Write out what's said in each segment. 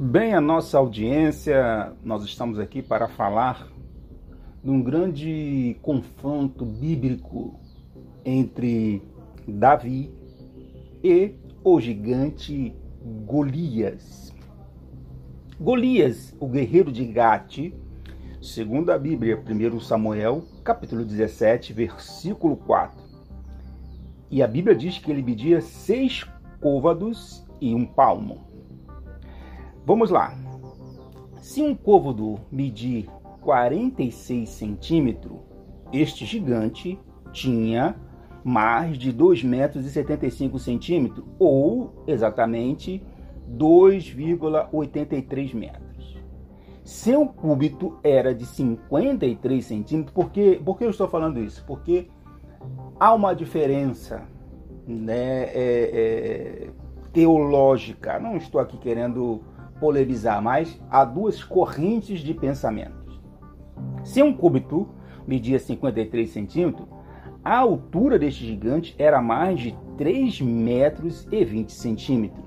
Bem, a nossa audiência, nós estamos aqui para falar de um grande confronto bíblico entre Davi e o gigante Golias. Golias, o guerreiro de Gate, segundo a Bíblia, 1 Samuel, capítulo 17, versículo 4. E a Bíblia diz que ele media seis côvados e um palmo. Vamos lá. Se um côvado medir 46 centímetros, este gigante tinha mais de 2 metros e 75 centímetros, ou exatamente 2,83 metros. Seu cúbito era de 53 centímetros, por que, por que eu estou falando isso? Porque há uma diferença né, é, é, teológica, não estou aqui querendo polemizar, mas há duas correntes de pensamentos. Se um cúbito media 53 centímetros, a altura deste gigante era mais de 3 metros e 20 centímetros.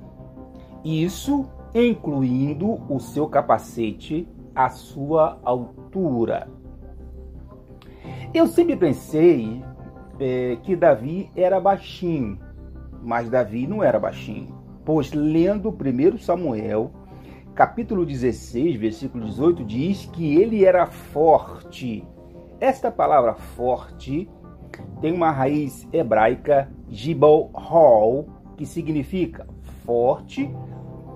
Isso incluindo o seu capacete, a sua altura. Eu sempre pensei é, que Davi era baixinho, mas Davi não era baixinho, pois lendo 1 Samuel, capítulo 16, versículo 18, diz que ele era forte. Esta palavra forte tem uma raiz hebraica, Gibal Hall, que significa forte,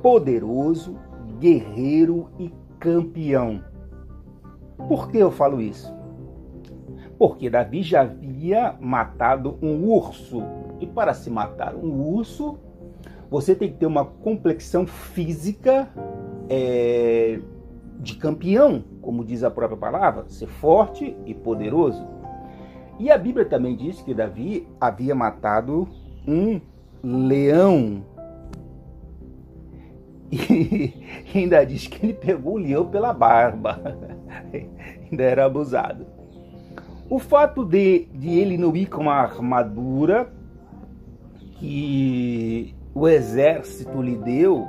poderoso, guerreiro e campeão. Por que eu falo isso? Porque Davi já havia matado um urso. E para se matar um urso, você tem que ter uma complexão física é, de campeão, como diz a própria palavra, ser forte e poderoso. E a Bíblia também diz que Davi havia matado um leão. E ainda diz que ele pegou o leão pela barba. ainda era abusado. O fato de, de ele não ir com uma armadura que o exército lhe deu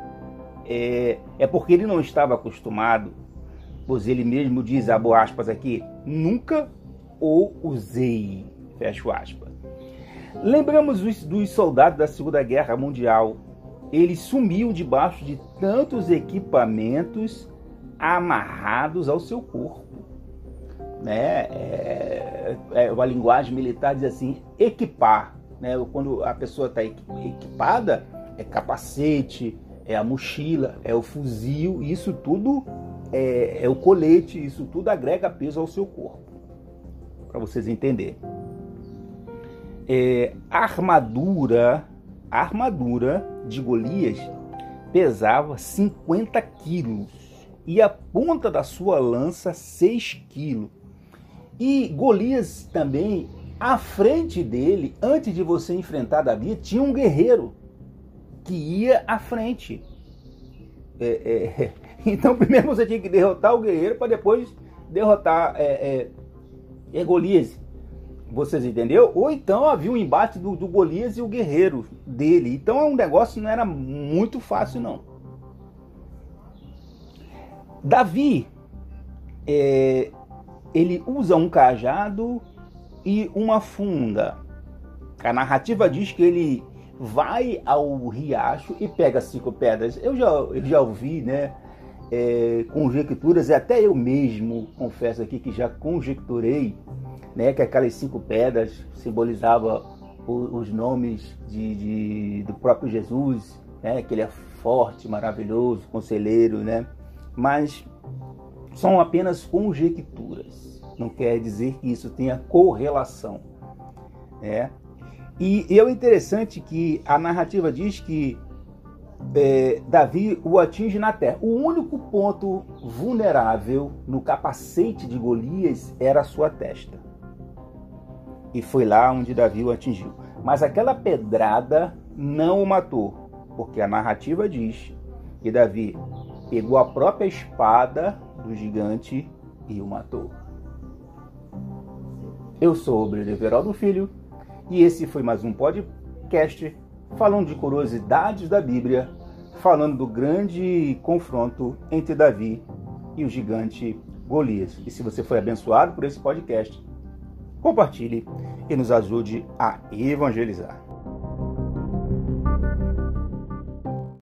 é, é porque ele não estava acostumado, pois ele mesmo diz, abo aspas aqui, nunca o usei, fecho aspas. Lembramos dos, dos soldados da Segunda Guerra Mundial. Eles sumiam debaixo de tantos equipamentos amarrados ao seu corpo. Né? É, é, a linguagem militar diz assim, equipar. Né? Quando a pessoa está equipada, é capacete, é a mochila, é o fuzil, isso tudo é, é o colete, isso tudo agrega peso ao seu corpo. Para vocês entenderem. É, armadura, a armadura de Golias pesava 50 quilos e a ponta da sua lança 6 quilos. E Golias também, à frente dele, antes de você enfrentar Davi, tinha um guerreiro que ia à frente. É, é, então, primeiro você tinha que derrotar o guerreiro para depois derrotar é, é, é, Golias. Vocês entenderam? Ou então havia um embate do, do Golias e o guerreiro dele. Então, é um negócio não era muito fácil, não. Davi, é, ele usa um cajado e uma funda. A narrativa diz que ele vai ao riacho e pega cinco pedras. Eu já, eu já ouvi, né? É, conjecturas, e até eu mesmo confesso aqui que já conjecturei né, que aquelas cinco pedras simbolizavam os nomes de, de, do próprio Jesus, né, que ele é forte, maravilhoso, conselheiro, né? Mas são apenas conjecturas. Não quer dizer que isso tenha correlação. Né? E, e é interessante que a narrativa diz que é, Davi o atinge na terra. O único ponto vulnerável no capacete de Golias era a sua testa. E foi lá onde Davi o atingiu. Mas aquela pedrada não o matou, porque a narrativa diz que Davi pegou a própria espada do gigante e o matou. Eu sou o Everaldo Filho e esse foi mais um podcast falando de curiosidades da Bíblia falando do grande confronto entre Davi e o gigante Golias. E se você foi abençoado por esse podcast, compartilhe e nos ajude a evangelizar.